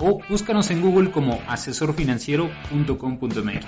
o búscanos en Google como asesorfinanciero.com.mx.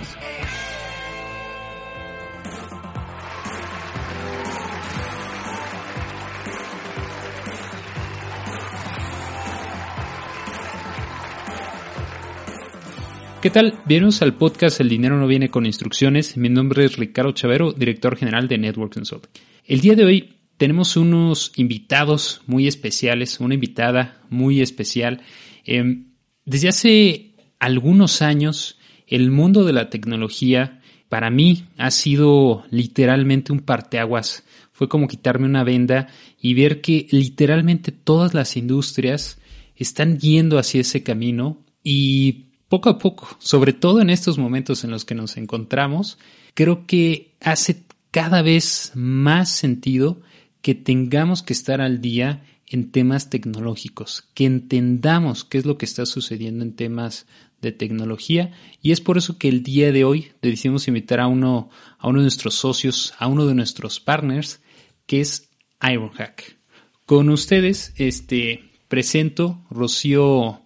¿Qué tal? Bienvenidos al podcast El dinero no viene con instrucciones. Mi nombre es Ricardo Chavero, director general de Network Consulting. El día de hoy tenemos unos invitados muy especiales, una invitada muy especial. Eh, desde hace algunos años, el mundo de la tecnología para mí ha sido literalmente un parteaguas. Fue como quitarme una venda y ver que literalmente todas las industrias están yendo hacia ese camino y poco a poco, sobre todo en estos momentos en los que nos encontramos, creo que hace cada vez más sentido que tengamos que estar al día en temas tecnológicos, que entendamos qué es lo que está sucediendo en temas de tecnología y es por eso que el día de hoy decidimos invitar a uno, a uno de nuestros socios, a uno de nuestros partners, que es Ironhack. Con ustedes, este, presento Rocío,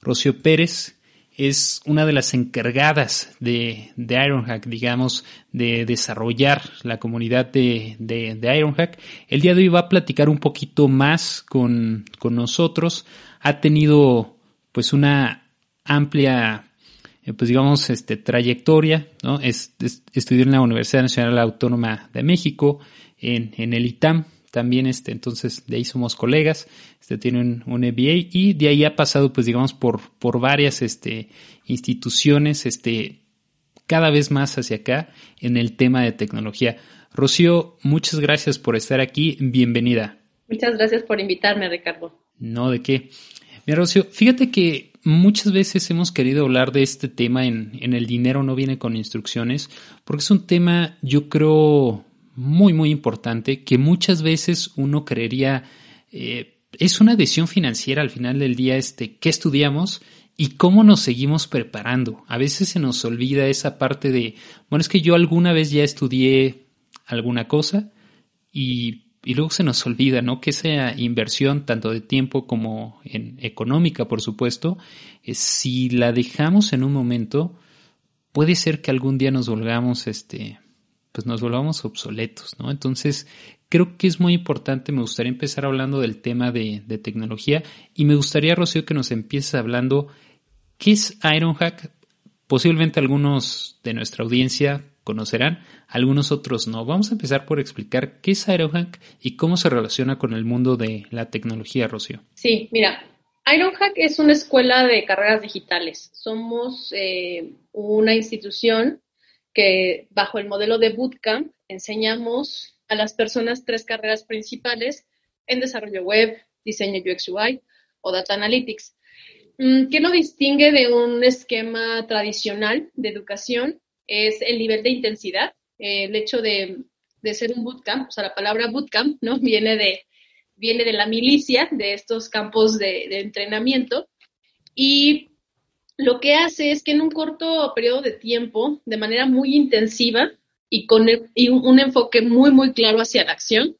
Rocío Pérez, es una de las encargadas de, de Ironhack, digamos, de desarrollar la comunidad de, de, de, Ironhack. El día de hoy va a platicar un poquito más con, con nosotros. Ha tenido pues una amplia, eh, pues digamos, este, trayectoria, ¿no? Es, estudió en la Universidad Nacional Autónoma de México, en, en el ITAM, también, este, entonces de ahí somos colegas, este, tiene un, un MBA y de ahí ha pasado, pues digamos, por, por varias, este, instituciones, este, cada vez más hacia acá en el tema de tecnología. Rocío, muchas gracias por estar aquí, bienvenida. Muchas gracias por invitarme, Ricardo. No, de qué. Mira, Rocío, fíjate que muchas veces hemos querido hablar de este tema en, en el dinero no viene con instrucciones, porque es un tema, yo creo, muy, muy importante que muchas veces uno creería eh, es una decisión financiera al final del día, este, qué estudiamos y cómo nos seguimos preparando. A veces se nos olvida esa parte de, bueno, es que yo alguna vez ya estudié alguna cosa y, y luego se nos olvida, ¿no? Que esa inversión, tanto de tiempo como en económica, por supuesto, eh, si la dejamos en un momento, puede ser que algún día nos volvamos, este, pues nos volvamos obsoletos, ¿no? Entonces, creo que es muy importante, me gustaría empezar hablando del tema de, tecnología y me gustaría, Rocío, que nos empieces hablando qué es Ironhack. Posiblemente algunos de nuestra audiencia conocerán, algunos otros no. Vamos a empezar por explicar qué es Ironhack y cómo se relaciona con el mundo de la tecnología, Rocío. Sí, mira, Ironhack es una escuela de carreras digitales. Somos eh, una institución que bajo el modelo de Bootcamp enseñamos a las personas tres carreras principales en desarrollo web, diseño UX UI o data analytics. Mm, ¿Qué lo distingue de un esquema tradicional de educación? Es el nivel de intensidad, el hecho de, ser un bootcamp, o sea, la palabra bootcamp, ¿no? Viene de, viene de la milicia, de estos campos de, de entrenamiento. Y lo que hace es que en un corto periodo de tiempo, de manera muy intensiva y con un, enfoque muy, muy claro hacia la acción,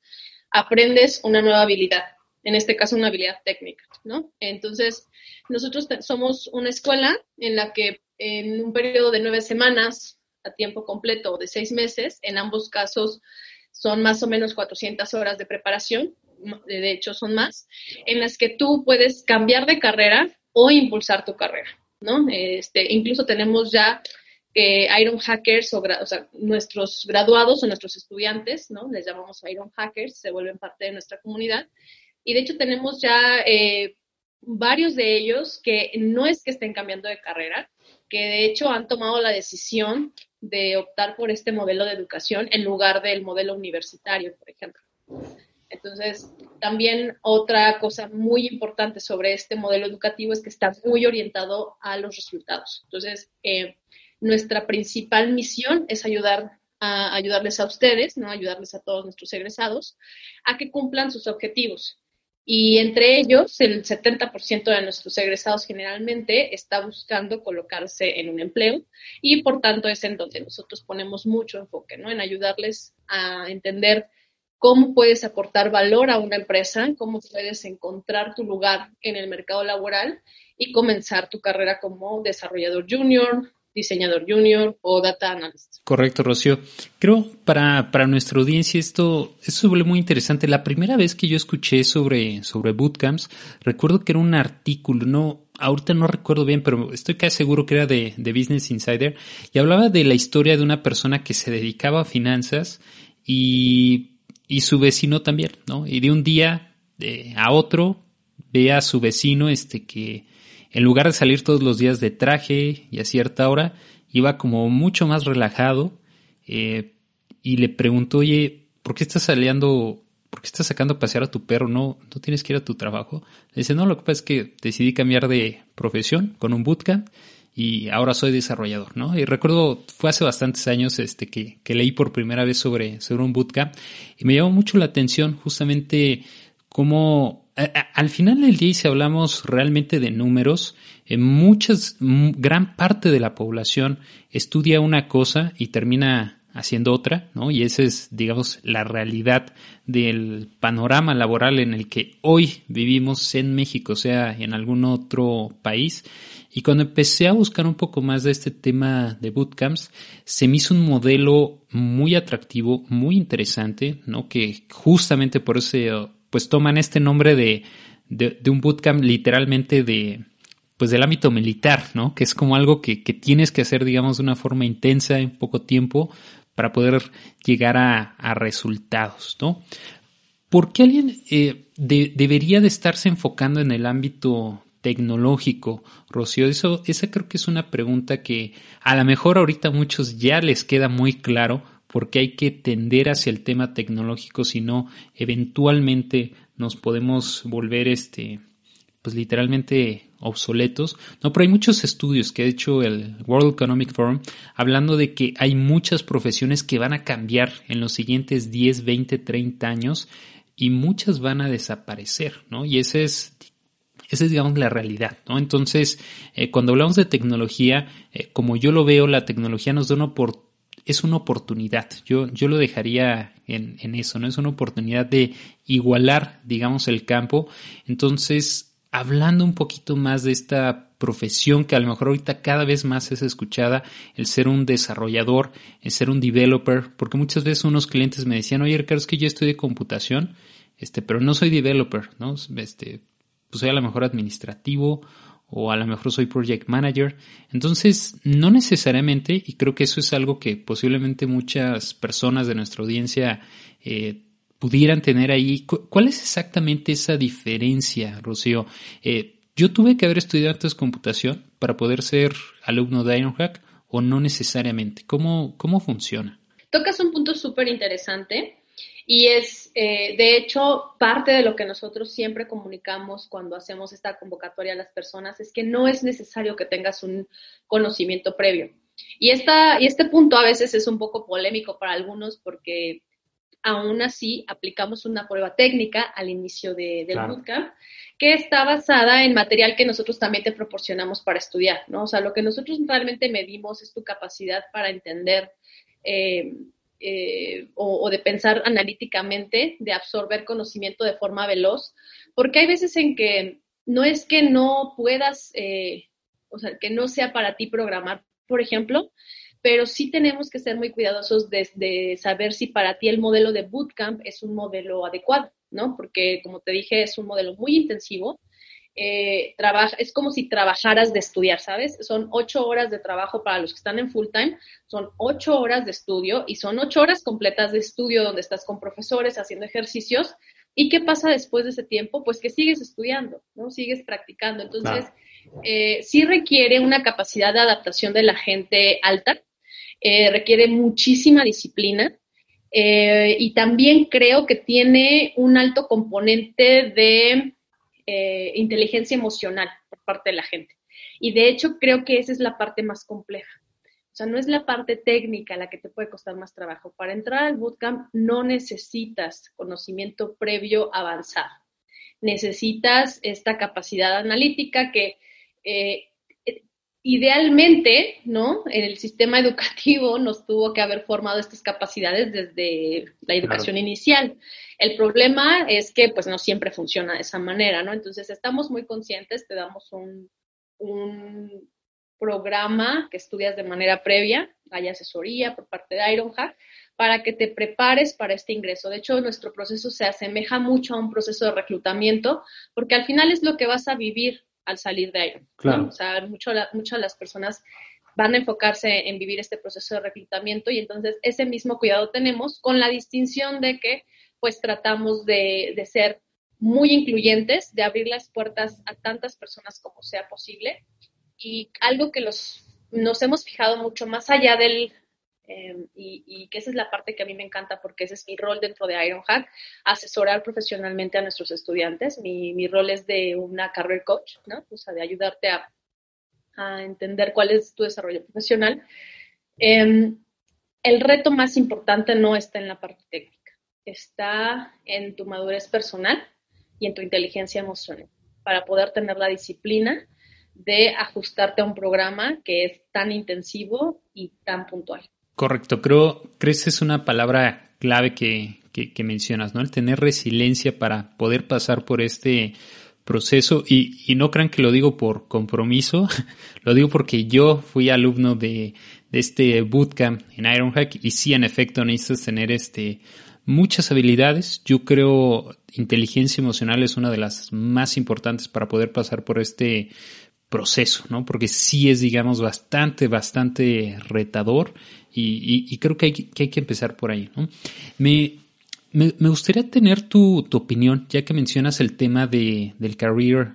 aprendes una nueva habilidad, en este caso una habilidad técnica, ¿no? Entonces, nosotros somos una escuela en la que en un periodo de nueve semanas a tiempo completo o de seis meses, en ambos casos son más o menos 400 horas de preparación, de hecho son más, en las que tú puedes cambiar de carrera o impulsar tu carrera. ¿No? Este, incluso tenemos ya eh, Iron Hackers, o, o, sea, nuestros graduados o nuestros estudiantes, ¿no? Les llamamos Iron Hackers, se vuelven parte de nuestra comunidad. Y de hecho tenemos ya eh, varios de ellos que no es que estén cambiando de carrera, que de hecho han tomado la decisión de optar por este modelo de educación en lugar del modelo universitario, por ejemplo. Entonces, también otra cosa muy importante sobre este modelo educativo es que está muy orientado a los resultados. Entonces, eh, nuestra principal misión es ayudar a ayudarles a ustedes, ¿no? ayudarles a todos nuestros egresados a que cumplan sus objetivos. Y entre ellos, el 70% de nuestros egresados generalmente está buscando colocarse en un empleo y por tanto es en donde nosotros ponemos mucho enfoque, ¿no? En ayudarles a entender cómo puedes aportar valor a una empresa, cómo puedes encontrar tu lugar en el mercado laboral y comenzar tu carrera como desarrollador junior, diseñador junior o data analyst. Correcto, Rocío. Creo para, para nuestra audiencia esto, esto vuelve muy interesante. La primera vez que yo escuché sobre, sobre bootcamps, recuerdo que era un artículo, no, ahorita no recuerdo bien, pero estoy casi seguro que era de, de Business Insider, y hablaba de la historia de una persona que se dedicaba a finanzas y, y su vecino también, ¿no? Y de un día a otro ve a su vecino este que en lugar de salir todos los días de traje y a cierta hora, iba como mucho más relajado eh, y le preguntó, oye, ¿por qué estás saliendo, por qué estás sacando a pasear a tu perro? ¿No, no tienes que ir a tu trabajo? Le dice, no, lo que pasa es que decidí cambiar de profesión con un bootcamp y ahora soy desarrollador, ¿no? Y recuerdo, fue hace bastantes años este, que, que leí por primera vez sobre, sobre un bootcamp y me llamó mucho la atención justamente cómo al final del día, si hablamos realmente de números, en muchas, gran parte de la población estudia una cosa y termina haciendo otra, ¿no? Y esa es, digamos, la realidad del panorama laboral en el que hoy vivimos en México, sea en algún otro país. Y cuando empecé a buscar un poco más de este tema de bootcamps, se me hizo un modelo muy atractivo, muy interesante, ¿no? Que justamente por eso pues toman este nombre de, de, un bootcamp literalmente de, pues del ámbito militar, ¿no? Que es como algo que, que, tienes que hacer, digamos, de una forma intensa en poco tiempo para poder llegar a, a resultados, ¿no? ¿Por qué alguien eh, debería de estarse enfocando en el ámbito tecnológico, Rocío? Eso, esa creo que es una pregunta que a lo mejor ahorita a muchos ya les queda muy claro, porque hay que tender hacia el tema tecnológico, si no, eventualmente nos podemos volver este, pues literalmente obsoletos. No, pero hay muchos estudios que ha hecho el World Economic Forum hablando de que hay muchas profesiones que van a cambiar en los siguientes 10, 20, 30 años y muchas van a desaparecer, ¿no? Y ese es esa es, digamos, la realidad, ¿no? Entonces, eh, cuando hablamos de tecnología, eh, como yo lo veo, la tecnología nos da una oportunidad es una oportunidad. Yo, yo lo dejaría en, en, eso, ¿no? Es una oportunidad de igualar, digamos, el campo. Entonces, hablando un poquito más de esta profesión que a lo mejor ahorita cada vez más es escuchada, el ser un desarrollador, el ser un developer, porque muchas veces unos clientes me decían, oye, Ricardo, es que yo estudié computación, este, pero no soy developer, ¿no? Este, pues soy a lo mejor administrativo o a lo mejor soy project manager. Entonces, no necesariamente, y creo que eso es algo que posiblemente muchas personas de nuestra audiencia eh, pudieran tener ahí. ¿Cuál es exactamente esa diferencia, Rocío? Eh, yo tuve que haber estudiado antes computación para poder ser alumno de Ironhack o no necesariamente. ¿Cómo, cómo funciona? Tocas un punto súper interesante y es, eh, de hecho, parte de lo que nosotros siempre comunicamos cuando hacemos esta convocatoria a las personas es que no es necesario que tengas un conocimiento previo. Y, esta, y este punto a veces es un poco polémico para algunos porque aún así aplicamos una prueba técnica al inicio de, del bootcamp que está basada en material que nosotros también te proporcionamos para estudiar, ¿no? O sea, lo que nosotros realmente medimos es tu capacidad para entender eh, eh, o, de pensar analíticamente, de absorber conocimiento de forma veloz, porque hay veces en que no es que no puedas, eh, o sea, que no sea para ti programar, por ejemplo, pero sí tenemos que ser muy cuidadosos de, de, saber si para ti el modelo de bootcamp es un modelo adecuado, ¿no? Porque, como te dije, es un modelo muy intensivo eh, trabaja, es como si trabajaras de estudiar, ¿sabes? Son ocho horas de trabajo para los que están en full time, son ocho horas de estudio y son ocho horas completas de estudio donde estás con profesores haciendo ejercicios. ¿Y qué pasa después de ese tiempo? Pues que sigues estudiando, ¿no? Sigues practicando. Entonces, eh, sí requiere una capacidad de adaptación de la gente alta, eh, requiere muchísima disciplina. y también creo que tiene un alto componente de eh, inteligencia emocional por parte de la gente. Y de hecho creo que esa es la parte más compleja. O sea, no es la parte técnica la que te puede costar más trabajo. Para entrar al bootcamp no necesitas conocimiento previo avanzado. Necesitas esta capacidad analítica que eh, idealmente, ¿no? En el sistema educativo nos tuvo que haber formado estas capacidades desde la educación inicial. El problema es que, pues, no siempre funciona de esa manera, ¿no? Entonces, estamos muy conscientes, te damos un, un programa que estudias de manera previa, hay asesoría por parte de Ironhack, para que te prepares para este ingreso. De hecho, nuestro proceso se asemeja mucho a un proceso de reclutamiento, porque al final es lo que vas a vivir al salir de ahí. Claro. O sea, muchas de las personas van a enfocarse en vivir este proceso de reclutamiento y entonces ese mismo cuidado tenemos con la distinción de que pues tratamos de, de ser muy incluyentes, de abrir las puertas a tantas personas como sea posible y algo que los, nos hemos fijado mucho más allá del, Em, y, que esa es la parte que a mí me encanta porque ese es mi rol dentro de Ironhack, asesorar profesionalmente a nuestros estudiantes. Mi, rol es de una career coach. O sea, de ayudarte a, a entender cuál es tu desarrollo profesional. Em, el reto más importante no está en la parte técnica, está en tu madurez personal y en tu inteligencia emocional para poder tener la disciplina de ajustarte a un programa que es tan intensivo y tan puntual. Correcto, creo, que es una palabra clave que, que, mencionas, ¿no? El tener resiliencia para poder pasar por este proceso y, y, no crean que lo digo por compromiso, lo digo porque yo fui alumno de, de este bootcamp en Ironhack y sí, en efecto, necesitas tener este, muchas habilidades. Yo creo inteligencia emocional es una de las más importantes para poder pasar por este proceso, ¿no? Porque sí es, digamos, bastante, bastante retador y, creo que hay, que empezar por ahí, ¿no? Me, me, gustaría tener tu, tu, opinión, ya que mencionas el tema de, del career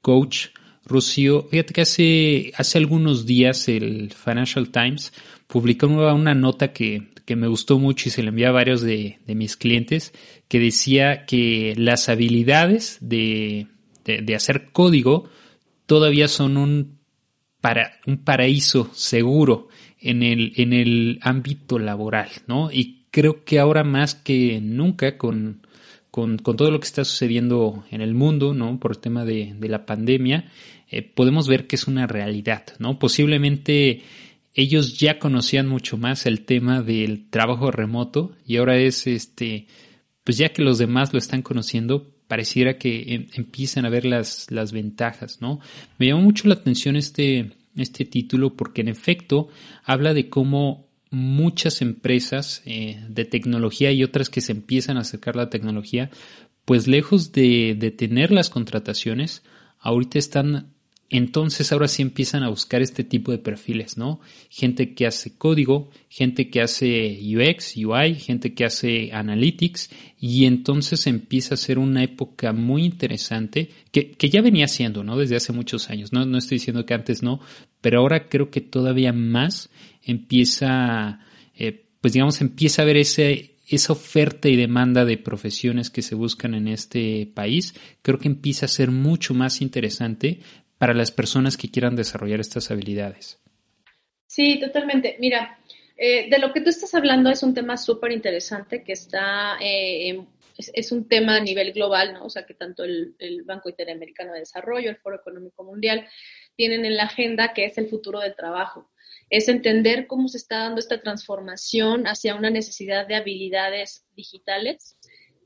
coach. Rocío, fíjate que hace, hace algunos días el Financial Times publicó una nota que, que me gustó mucho y se le envió a varios de, de mis clientes, que decía que las habilidades de, de, de hacer código todavía son un, para, un paraíso seguro en el, en el ámbito laboral, ¿no? Y creo que ahora más que nunca con, con, todo lo que está sucediendo en el mundo, ¿no? Por el tema de, de la pandemia, eh, podemos ver que es una realidad, ¿no? Posiblemente ellos ya conocían mucho más el tema del trabajo remoto y ahora es este, pues ya que los demás lo están conociendo, pareciera que em, empiezan a ver las, las ventajas, ¿no? Me llamó mucho la atención este, este título porque en efecto habla de cómo muchas empresas eh, de tecnología y otras que se empiezan a acercar a la tecnología, pues lejos de, de tener las contrataciones, ahorita están entonces ahora sí empiezan a buscar este tipo de perfiles, ¿no? Gente que hace código, gente que hace UX, UI, gente que hace analytics y entonces empieza a ser una época muy interesante que, que ya venía siendo, ¿no? Desde hace muchos años, ¿no? No estoy diciendo que antes no, pero ahora creo que todavía más empieza, eh, pues digamos, empieza a haber ese, esa oferta y demanda de profesiones que se buscan en este país, creo que empieza a ser mucho más interesante para las personas que quieran desarrollar estas habilidades. Sí, totalmente. Mira, eh, de lo que tú estás hablando es un tema súper interesante que está, eh, es, un tema a nivel global, ¿no? O sea, que tanto el, Banco Interamericano de Desarrollo, el Foro Económico Mundial, tienen en la agenda que es el futuro del trabajo. Es entender cómo se está dando esta transformación hacia una necesidad de habilidades digitales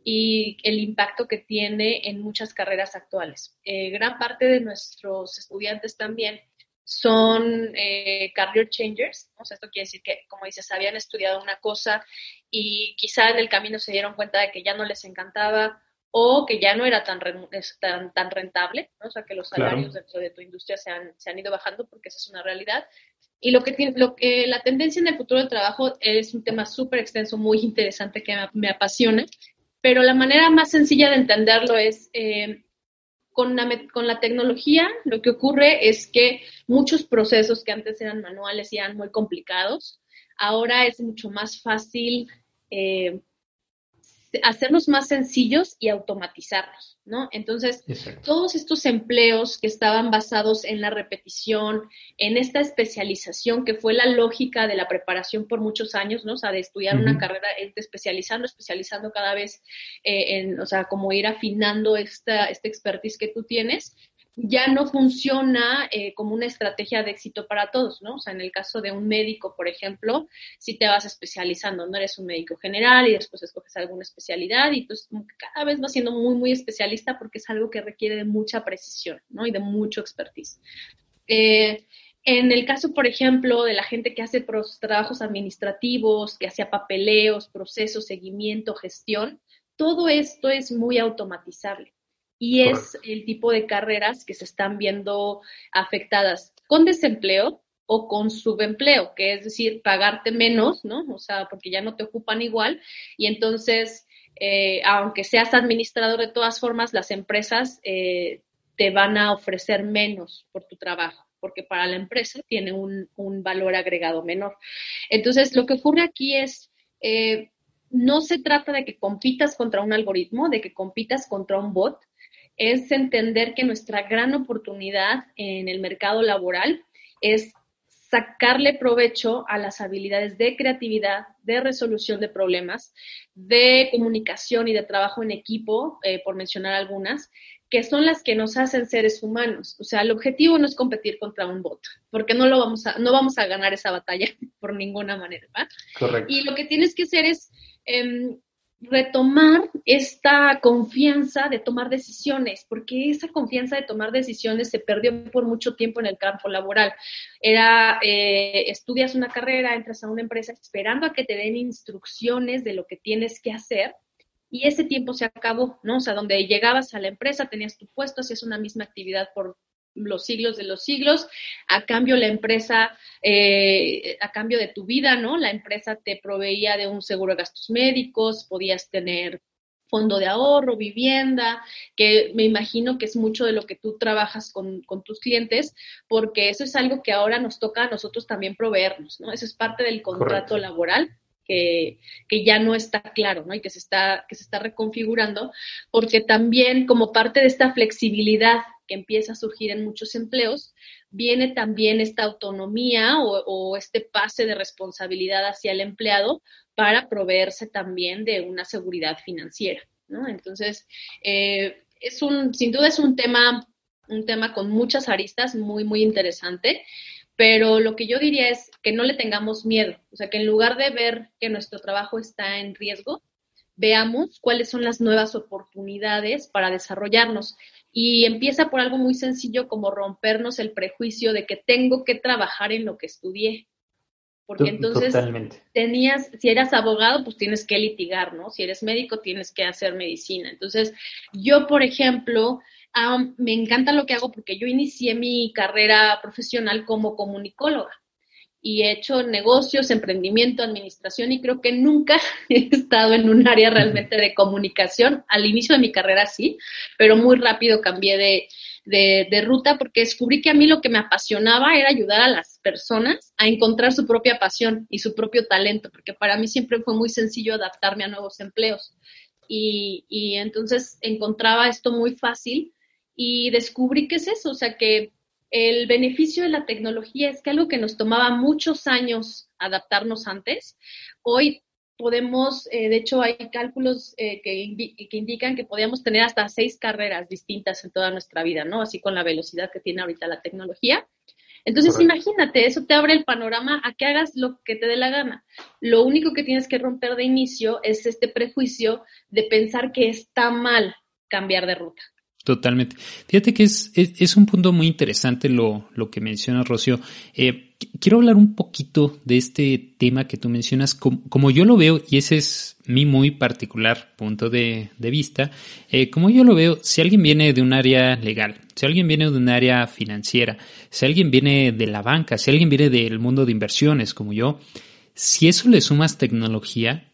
y el impacto que tiene en muchas carreras actuales. Eh, gran parte de nuestros estudiantes también son eh, career changers, o sea, esto quiere decir que, como dices, habían estudiado una cosa y quizá en el camino se dieron cuenta de que ya no les encantaba o que ya no era tan, tan, tan rentable, ¿no? o sea, que los salarios dentro de tu industria se han, se han ido bajando porque esa es una realidad. Y lo que, tiene, lo que la tendencia en el futuro del trabajo es un tema súper extenso, muy interesante que me, apasiona, pero la manera más sencilla de entenderlo es eh, con, la, con la tecnología lo que ocurre es que muchos procesos que antes eran manuales y eran muy complicados, ahora es mucho más fácil eh, hacerlos más sencillos y automatizarlos, ¿no? Entonces, todos estos empleos que estaban basados en la repetición, en esta especialización que fue la lógica de la preparación por muchos años, ¿no? O sea, de estudiar una carrera, especializando, especializando cada vez, eh, en, o sea, como ir afinando esta, este expertise que tú tienes, ya no funciona eh, como una estrategia de éxito para todos, ¿no? O sea, en el caso de un médico, por ejemplo, si te vas especializando, no eres un médico general y después escoges alguna especialidad y entonces como que cada vez vas siendo muy, muy especialista porque es algo que requiere de mucha precisión, ¿no? Y de mucho expertise. Eh, en el caso, por ejemplo, de la gente que hace trabajos administrativos, que hacía papeleos, procesos, seguimiento, gestión, todo esto es muy automatizable y es el tipo de carreras que se están viendo afectadas con desempleo o con subempleo, que es decir, pagarte menos, ¿no? O sea, porque ya no te ocupan igual y entonces, eh, aunque seas administrador de todas formas, las empresas eh, te van a ofrecer menos por tu trabajo porque para la empresa tiene un, valor agregado menor. Entonces, lo que ocurre aquí es, eh, no se trata de que compitas contra un algoritmo, de que compitas contra un bot, es entender que nuestra gran oportunidad en el mercado laboral es sacarle provecho a las habilidades de creatividad, de resolución de problemas, de comunicación y de trabajo en equipo, eh, por mencionar algunas, que son las que nos hacen seres humanos. O sea, el objetivo no es competir contra un bot, porque no lo vamos a, no vamos a ganar esa batalla por ninguna manera, ¿va? Correcto. Y lo que tienes que hacer es em, retomar esta confianza de tomar decisiones, porque esa confianza de tomar decisiones se perdió por mucho tiempo en el campo laboral. Era, eh, estudias una carrera, entras a una empresa esperando a que te den instrucciones de lo que tienes que hacer y ese tiempo se acabó, ¿no? O sea, donde llegabas a la empresa, tenías tu puesto, hacías una misma actividad por los siglos de los siglos, a cambio la empresa, eh, a cambio de tu vida, ¿no? La empresa te proveía de un seguro de gastos médicos, podías tener fondo de ahorro, vivienda, que me imagino que es mucho de lo que tú trabajas con, tus clientes, porque eso es algo que ahora nos toca a nosotros también proveernos, ¿no? Eso es parte del contrato laboral. Que, que, ya no está claro, ¿no? Y que se está, que se está reconfigurando, porque también como parte de esta flexibilidad que empieza a surgir en muchos empleos, viene también esta autonomía o, este pase de responsabilidad hacia el empleado para proveerse también de una seguridad financiera. Entonces, eh, es un, sin duda es un tema, un tema con muchas aristas, muy, muy interesante, pero lo que yo diría es que no le tengamos miedo, o sea, que en lugar de ver que nuestro trabajo está en riesgo, veamos cuáles son las nuevas oportunidades para desarrollarnos. Y empieza por algo muy sencillo como rompernos el prejuicio de que tengo que trabajar en lo que estudié. Porque entonces tenías, si eras abogado, pues tienes que litigar, ¿no? Si eres médico, tienes que hacer medicina. Entonces, yo, por ejemplo, me encanta lo que hago porque yo inicié mi carrera profesional como comunicóloga y he hecho negocios, emprendimiento, administración y creo que nunca he estado en un área realmente de comunicación. Al inicio de mi carrera sí, pero muy rápido cambié de, de, ruta porque descubrí que a mí lo que me apasionaba era ayudar a las personas a encontrar su propia pasión y su propio talento, porque para mí siempre fue muy sencillo adaptarme a nuevos empleos. Y, y entonces encontraba esto muy fácil y descubrí que es eso, o sea que el beneficio de la tecnología es que algo que nos tomaba muchos años adaptarnos antes, hoy podemos, eh, de hecho hay cálculos eh, que, que, indican que podíamos tener hasta seis carreras distintas en toda nuestra vida, ¿no? Así con la velocidad que tiene ahorita la tecnología. Entonces imagínate, eso te abre el panorama a que hagas lo que te dé la gana. Lo único que tienes que romper de inicio es este prejuicio de pensar que está mal cambiar de ruta. Totalmente. Fíjate que es, es, un punto muy interesante lo, lo que menciona Rocío. Eh, quiero hablar un poquito de este tema que tú mencionas, como, yo lo veo, y ese es mi muy particular punto de, de vista, eh, como yo lo veo, si alguien viene de un área legal, si alguien viene de un área financiera, si alguien viene de la banca, si alguien viene del mundo de inversiones como yo, si eso le sumas tecnología,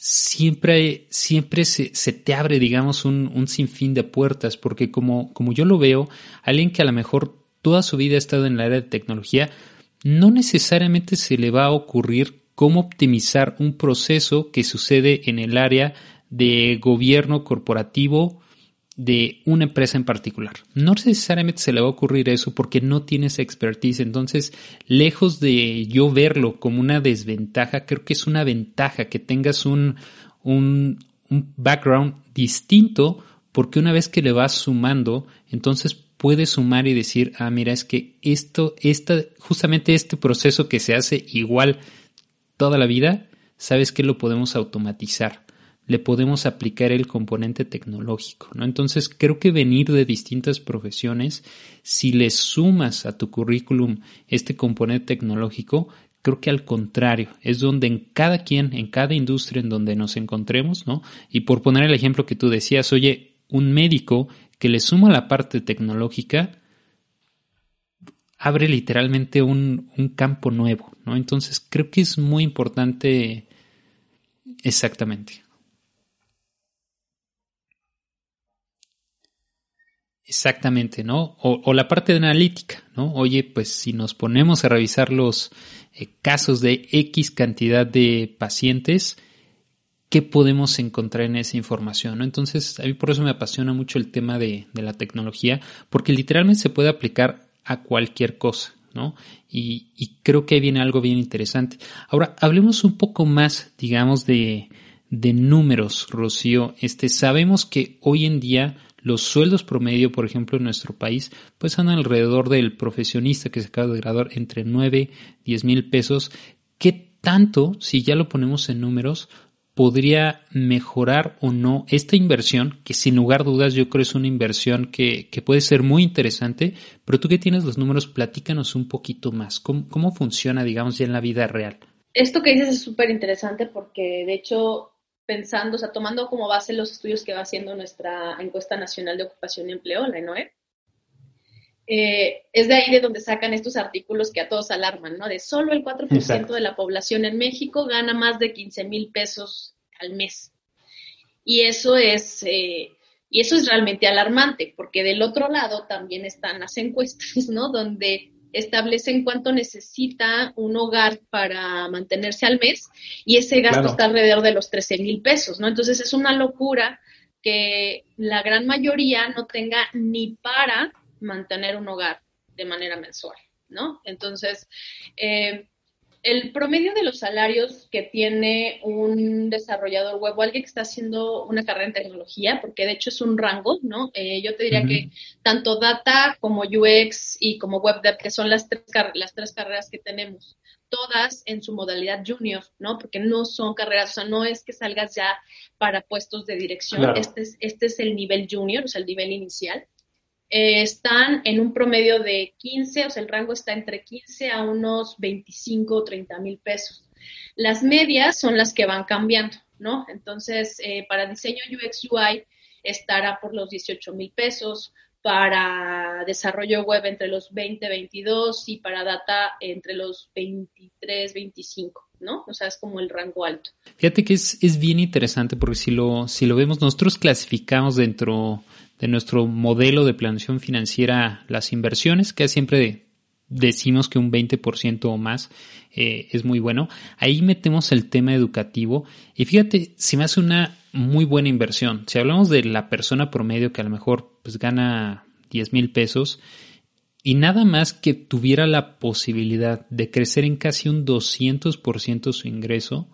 siempre, siempre se, se, te abre, digamos, un, un, sinfín de puertas, porque como, como yo lo veo, alguien que a lo mejor toda su vida ha estado en el área de tecnología, no necesariamente se le va a ocurrir cómo optimizar un proceso que sucede en el área de gobierno corporativo de una empresa en particular. No necesariamente se le va a ocurrir eso porque no tienes expertise. Entonces, lejos de yo verlo como una desventaja, creo que es una ventaja que tengas un, un, un background distinto porque una vez que le vas sumando, entonces puedes sumar y decir, ah, mira, es que esto, esta, justamente este proceso que se hace igual toda la vida, sabes que lo podemos automatizar le podemos aplicar el componente tecnológico, ¿no? Entonces creo que venir de distintas profesiones, si le sumas a tu currículum este componente tecnológico, creo que al contrario, es donde en cada quien, en cada industria en donde nos encontremos, ¿no? Y por poner el ejemplo que tú decías, oye, un médico que le suma la parte tecnológica, abre literalmente un, un campo nuevo, ¿no? Entonces creo que es muy importante exactamente. Exactamente, ¿no? O, la parte de analítica, ¿no? Oye, pues si nos ponemos a revisar los eh, casos de X cantidad de pacientes, ¿qué podemos encontrar en esa información? ¿no? Entonces, a mí por eso me apasiona mucho el tema de, la tecnología, porque literalmente se puede aplicar a cualquier cosa, ¿no? Y, y, creo que ahí viene algo bien interesante. Ahora, hablemos un poco más, digamos, de, de números, Rocío. Este, sabemos que hoy en día los sueldos promedio, por ejemplo, en nuestro país, pues son alrededor del profesionista que se acaba de graduar entre 9, 10 mil pesos. ¿Qué tanto, si ya lo ponemos en números, podría mejorar o no esta inversión, que sin lugar a dudas yo creo es una inversión que, que, puede ser muy interesante, pero tú que tienes los números, platícanos un poquito más. ¿Cómo, cómo funciona, digamos, ya en la vida real? Esto que dices es súper interesante porque, de hecho, pensando, o sea, tomando como base los estudios que va haciendo nuestra encuesta nacional de ocupación y empleo, la ENOE, eh, es de ahí de donde sacan estos artículos que a todos alarman, ¿no? De solo el 4% de la población en México gana más de 15 mil pesos al mes. Y eso es, eh, y eso es realmente alarmante, porque del otro lado también están las encuestas, ¿no? Donde establecen cuánto necesita un hogar para mantenerse al mes y ese gasto está alrededor de los 13 mil pesos, ¿no? Entonces es una locura que la gran mayoría no tenga ni para mantener un hogar de manera mensual, ¿no? Entonces, eh, el promedio de los salarios que tiene un desarrollador web o alguien que está haciendo una carrera en tecnología, porque de hecho es un rango, ¿no? Eh, yo te diría que tanto data como UX y como web dev, que son las tres, las tres carreras que tenemos, todas en su modalidad junior, ¿no? Porque no son carreras, o sea, no es que salgas ya para puestos de dirección, este, es, este es el nivel junior, o sea, el nivel inicial. Eh, están en un promedio de 15, o sea, el rango está entre 15 a unos 25 o 30 mil pesos. Las medias son las que van cambiando, ¿no? Entonces, eh, para diseño UX UI estará por los 18 mil pesos, para desarrollo web entre los 20, 22 y para data entre los 23, 25, ¿no? O sea, es como el rango alto. Fíjate que es, es bien interesante porque si lo, si lo vemos, nosotros clasificamos dentro de nuestro modelo de planeación financiera las inversiones, que siempre decimos que un 20% o más eh, es muy bueno. Ahí metemos el tema educativo y fíjate, si me hace una muy buena inversión. Si hablamos de la persona promedio que a lo mejor pues gana 10 mil pesos y nada más que tuviera la posibilidad de crecer en casi un 200% su ingreso,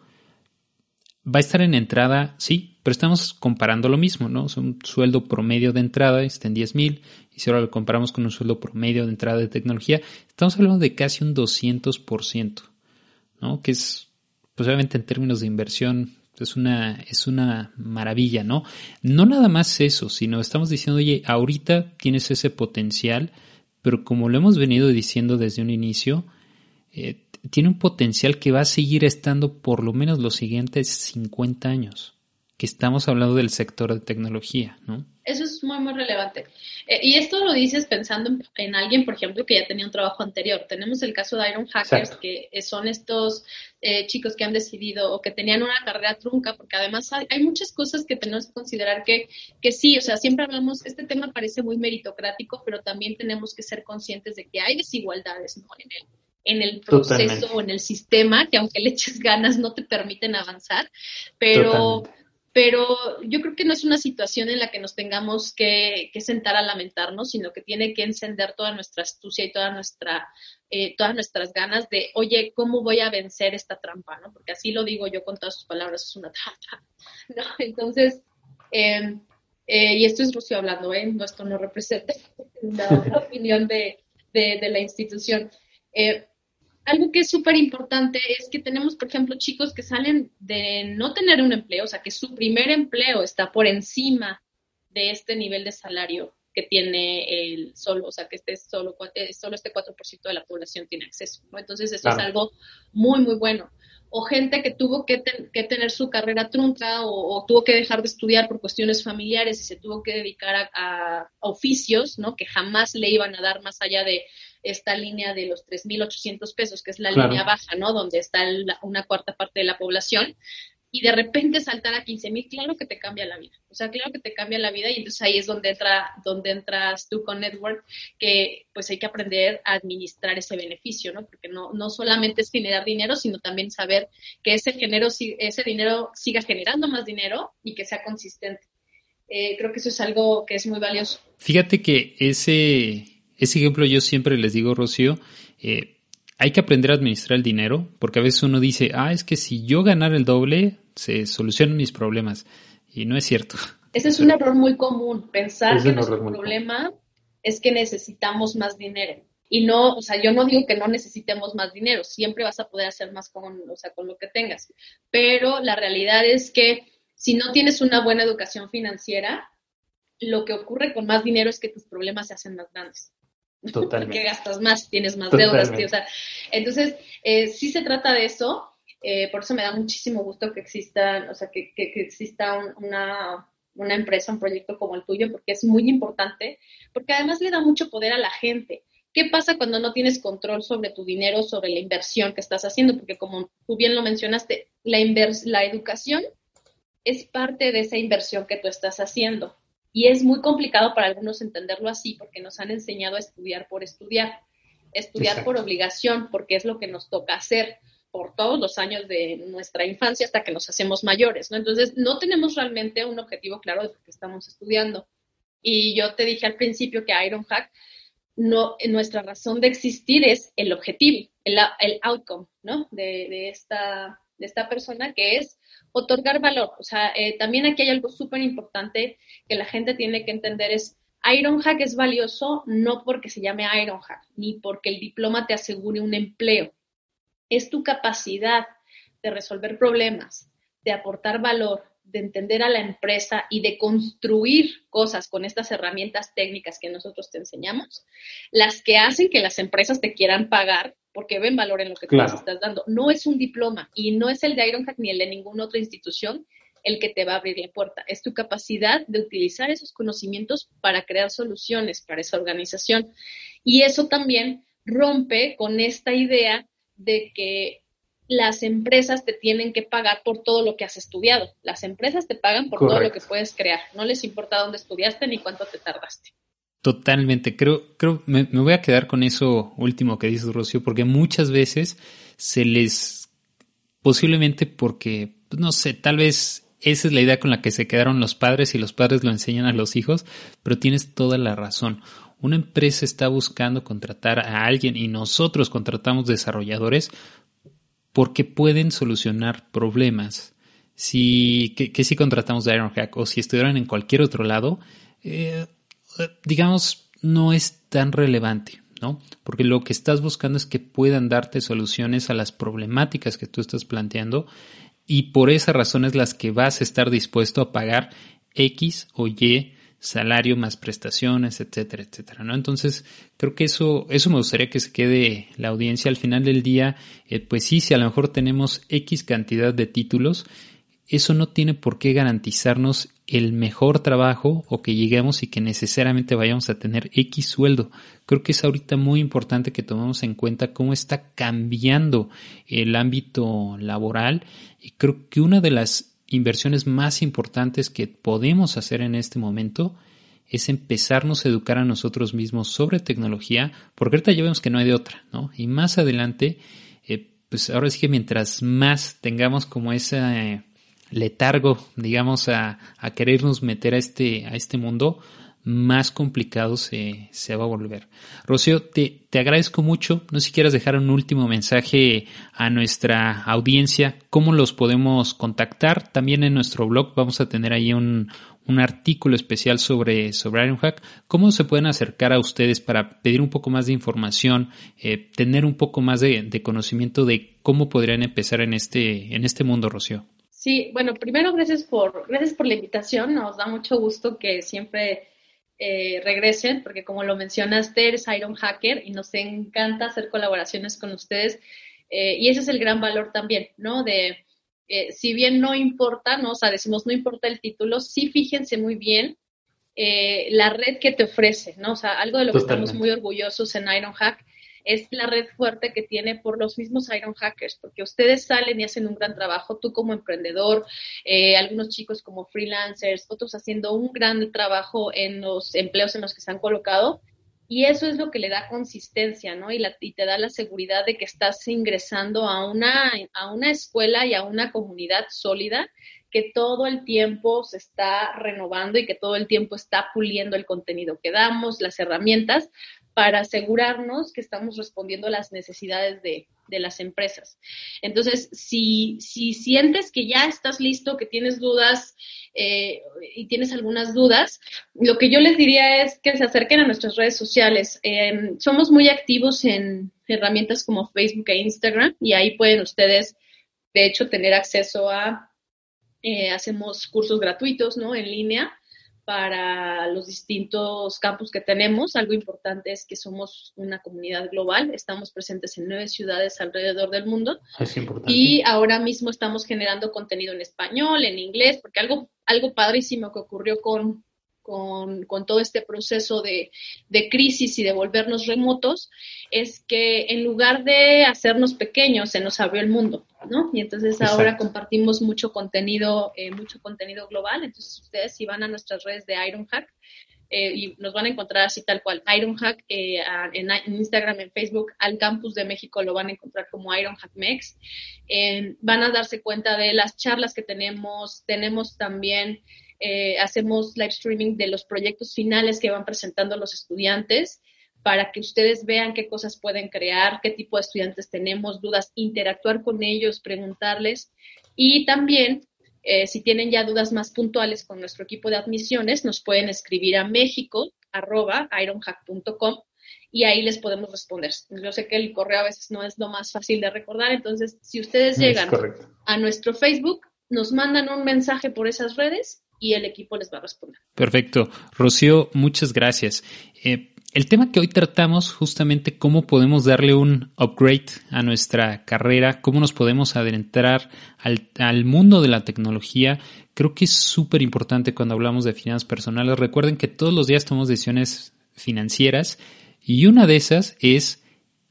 va a estar en entrada, sí, pero estamos comparando lo mismo, ¿no? Es un sueldo promedio de entrada está en 10 mil y si ahora lo comparamos con un sueldo promedio de entrada de tecnología, estamos hablando de casi un 200%, ¿no? Que es, pues obviamente en términos de inversión, Es una, es una maravilla, ¿no? No nada más eso, sino estamos diciendo, oye, ahorita tienes ese potencial, pero como lo hemos venido diciendo desde un inicio, eh, tiene un potencial que va a seguir estando por lo menos los siguientes 50 años, que estamos hablando del sector de tecnología, ¿no? Eso es muy, muy relevante. Eh, y esto lo dices pensando en, alguien, por ejemplo, que ya tenía un trabajo anterior. Tenemos el caso de Iron Hackers, que son estos eh, chicos que han decidido o que tenían una carrera trunca, porque además hay, muchas cosas que tenemos que considerar que, que sí, o sea, siempre hablamos, este tema parece muy meritocrático, pero también tenemos que ser conscientes de que hay desigualdades ¿no? en el en el proceso o en el sistema, que aunque le eches ganas no te permiten avanzar, pero, pero yo creo que no es una situación en la que nos tengamos que, sentar a lamentarnos, sino que tiene que encender toda nuestra astucia y toda nuestra, eh, todas nuestras ganas de, oye, ¿cómo voy a vencer esta trampa? ¿no? Porque así lo digo yo con todas sus palabras, es una trampa. ¿no? Entonces, em, eh, y esto es Rusia hablando, ¿eh? no, esto no representa la, opinión de, de, la institución. Algo que es súper importante es que tenemos, por ejemplo, chicos que salen de no tener un empleo, o sea, que su primer empleo está por encima de este nivel de salario que tiene el solo, o sea, que este solo, eh, solo este 4% de la población tiene acceso, ¿no? Entonces, eso es algo muy, muy bueno. O gente que tuvo que, tener su carrera trunca o, tuvo que dejar de estudiar por cuestiones familiares y se tuvo que dedicar a, a oficios, ¿no? Que jamás le iban a dar más allá de esta línea de los 3.800 pesos, que es la línea baja, ¿no? Donde está una cuarta parte de la población, y de repente saltar a 15.000, claro que te cambia la vida. O sea, claro que te cambia la vida y entonces ahí es donde, entra, donde entras tú con Network, que pues hay que aprender a administrar ese beneficio, ¿no? Porque no, no solamente es generar dinero, sino también saber que ese, genero, ese dinero siga generando más dinero y que sea consistente. Eh, creo que eso es algo que es muy valioso. Fíjate que ese, ese ejemplo yo siempre les digo, Rocío, eh, hay que aprender a administrar el dinero, porque a veces uno dice, ah, es que si yo ganara el doble, se solucionan mis problemas. Y no es cierto. Ese es un error muy común, pensar que nuestro problema es que necesitamos más dinero. Y no, o sea, yo no digo que no necesitemos más dinero, siempre vas a poder hacer más con, o sea, con lo que tengas. Pero la realidad es que si no tienes una buena educación financiera, lo que ocurre con más dinero es que tus problemas se hacen más grandes. Totalmente. Porque gastas más, tienes más deudas. O sea, entonces, eh, sí se trata de eso. Eh, por eso me da muchísimo gusto que exista, o sea, que, que, exista una, una empresa, un proyecto como el tuyo, porque es muy importante, porque además le da mucho poder a la gente. ¿Qué pasa cuando no tienes control sobre tu dinero, sobre la inversión que estás haciendo? Porque como tú bien lo mencionaste, la, la educación es parte de esa inversión que tú estás haciendo. Y es muy complicado para algunos entenderlo así porque nos han enseñado a estudiar por estudiar, estudiar por obligación, porque es lo que nos toca hacer por todos los años de nuestra infancia hasta que nos hacemos mayores, ¿no? Entonces, no tenemos realmente un objetivo claro de por qué estamos estudiando. Y yo te dije al principio que Ironhack, no, nuestra razón de existir es el objetivo, el, el outcome, ¿no? De, de, esta, de esta persona que es otorgar valor. O sea, eh, también aquí hay algo súper importante que la gente tiene que entender es Ironhack es valioso no porque se llame Ironhack, ni porque el diploma te asegure un empleo. Es tu capacidad de resolver problemas, de aportar valor, de entender a la empresa y de construir cosas con estas herramientas técnicas que nosotros te enseñamos, las que hacen que las empresas te quieran pagar porque ven valor en lo que tú les estás dando. No es un diploma y no es el de Ironhack ni el de ninguna otra institución el que te va a abrir la puerta. Es tu capacidad de utilizar esos conocimientos para crear soluciones para esa organización. Y eso también rompe con esta idea de que las empresas te tienen que pagar por todo lo que has estudiado. Las empresas te pagan por todo lo que puedes crear. No les importa dónde estudiaste ni cuánto te tardaste. Totalmente, creo, creo, me, voy a quedar con eso último que dices, Rocío, porque muchas veces se les, posiblemente porque, pues, no sé, tal vez esa es la idea con la que se quedaron los padres y los padres lo enseñan a los hijos, pero tienes toda la razón. Una empresa está buscando contratar a alguien y nosotros contratamos desarrolladores porque pueden solucionar problemas. Si, que, si contratamos de Ironhack o si estuvieran en cualquier otro lado, eh, digamos, no es tan relevante, ¿no? Porque lo que estás buscando es que puedan darte soluciones a las problemáticas que tú estás planteando y por esas razones las que vas a estar dispuesto a pagar X o Y salario más prestaciones, etcétera, etcétera, ¿no? Entonces, creo que eso, eso me gustaría que se quede la audiencia al final del día, eh, pues sí, si a lo mejor tenemos X cantidad de títulos, eso no tiene por qué garantizarnos el mejor trabajo o que lleguemos y que necesariamente vayamos a tener X sueldo. Creo que es ahorita muy importante que tomemos en cuenta cómo está cambiando el ámbito laboral y creo que una de las inversiones más importantes que podemos hacer en este momento es empezarnos a educar a nosotros mismos sobre tecnología, porque ahorita ya vemos que no hay de otra, ¿no? Y más adelante, eh, pues ahora sí que mientras más tengamos como ese eh, letargo, digamos, a, a, querernos meter a este, a este mundo, más complicado se, se va a volver. Rocío, te, te, agradezco mucho. No sé si quieras dejar un último mensaje a nuestra audiencia, cómo los podemos contactar. También en nuestro blog vamos a tener ahí un, un artículo especial sobre, sobre Ironhack. ¿Cómo se pueden acercar a ustedes para pedir un poco más de información, eh, tener un poco más de, de, conocimiento de cómo podrían empezar en este, en este mundo, Rocío? Sí, bueno, primero gracias por, gracias por la invitación. Nos da mucho gusto que siempre eh, regresen, porque como lo mencionaste, eres Iron Hacker y nos encanta hacer colaboraciones con ustedes. Eh, y ese es el gran valor también, ¿no? De, eh, si bien no importa, ¿no? O sea, decimos no importa el título, sí fíjense muy bien la red que te ofrece, ¿no? O sea, algo de lo que estamos muy orgullosos en Iron Hack es la red fuerte que tiene por los mismos Iron Hackers, porque ustedes salen y hacen un gran trabajo, tú como emprendedor, eh, algunos chicos como freelancers, otros haciendo un gran trabajo en los empleos en los que se han colocado. Y eso es lo que le da consistencia, ¿no? Y, y te da la seguridad de que estás ingresando a una, a una escuela y a una comunidad sólida que todo el tiempo se está renovando y que todo el tiempo está puliendo el contenido que damos, las herramientas, para asegurarnos que estamos respondiendo a las necesidades de, las empresas. Entonces, si, si, sientes que ya estás listo, que tienes dudas eh, y tienes algunas dudas, lo que yo les diría es que se acerquen a nuestras redes sociales. Em, somos muy activos en herramientas como Facebook e Instagram y ahí pueden ustedes, de hecho, tener acceso a, eh, hacemos cursos gratuitos, ¿no? En línea para los distintos campus que tenemos. Algo importante es que somos una comunidad global, estamos presentes en nueve ciudades alrededor del mundo. Es importante. Y ahora mismo estamos generando contenido en español, en inglés, porque algo, algo padrísimo que ocurrió con, con, con todo este proceso de, de, crisis y de volvernos remotos, es que en lugar de hacernos pequeños, se nos abrió el mundo, ¿no? Y entonces ahora compartimos mucho contenido, eh, mucho contenido global. Entonces ustedes si van a nuestras redes de Ironhack, eh, y nos van a encontrar así tal cual, Ironhack eh, en, en, Instagram, en Facebook, al campus de México lo van a encontrar como Ironhack Mex. Eh, van a darse cuenta de las charlas que tenemos, tenemos también eh, hacemos live streaming de los proyectos finales que van presentando los estudiantes para que ustedes vean qué cosas pueden crear, qué tipo de estudiantes tenemos, dudas, interactuar con ellos, preguntarles. Y también, eh, si tienen ya dudas más puntuales con nuestro equipo de admisiones, nos pueden escribir a México, arroba, ironhack.com, y ahí les podemos responder. Yo sé que el correo a veces no es lo más fácil de recordar, entonces, si ustedes llegan a nuestro Facebook, nos mandan un mensaje por esas redes y el equipo les va a responder. Perfecto. Rocío, muchas gracias. Eh, el tema que hoy tratamos, justamente cómo podemos darle un upgrade a nuestra carrera, cómo nos podemos adentrar al, al mundo de la tecnología, creo que es súper importante cuando hablamos de finanzas personales. Recuerden que todos los días tomamos decisiones financieras y una de esas es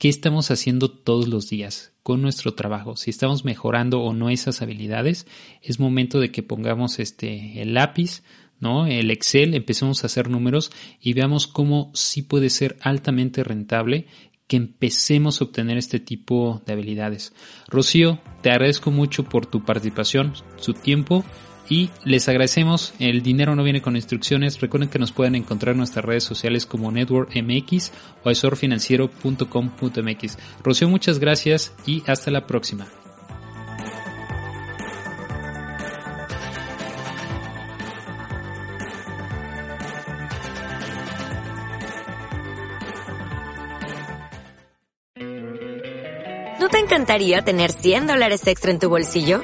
qué estamos haciendo todos los días con nuestro trabajo. Si estamos mejorando o no esas habilidades, es momento de que pongamos este el lápiz, ¿no? El Excel, empecemos a hacer números y veamos cómo sí puede ser altamente rentable que empecemos a obtener este tipo de habilidades. Rocío, te agradezco mucho por tu participación, su tiempo y les agradecemos. El dinero no viene con instrucciones. Recuerden que nos pueden encontrar en nuestras redes sociales como NetworkMX o asorfinanciero.com.mx. Rocío, muchas gracias y hasta la próxima. ¿No te encantaría tener 100 dólares extra en tu bolsillo?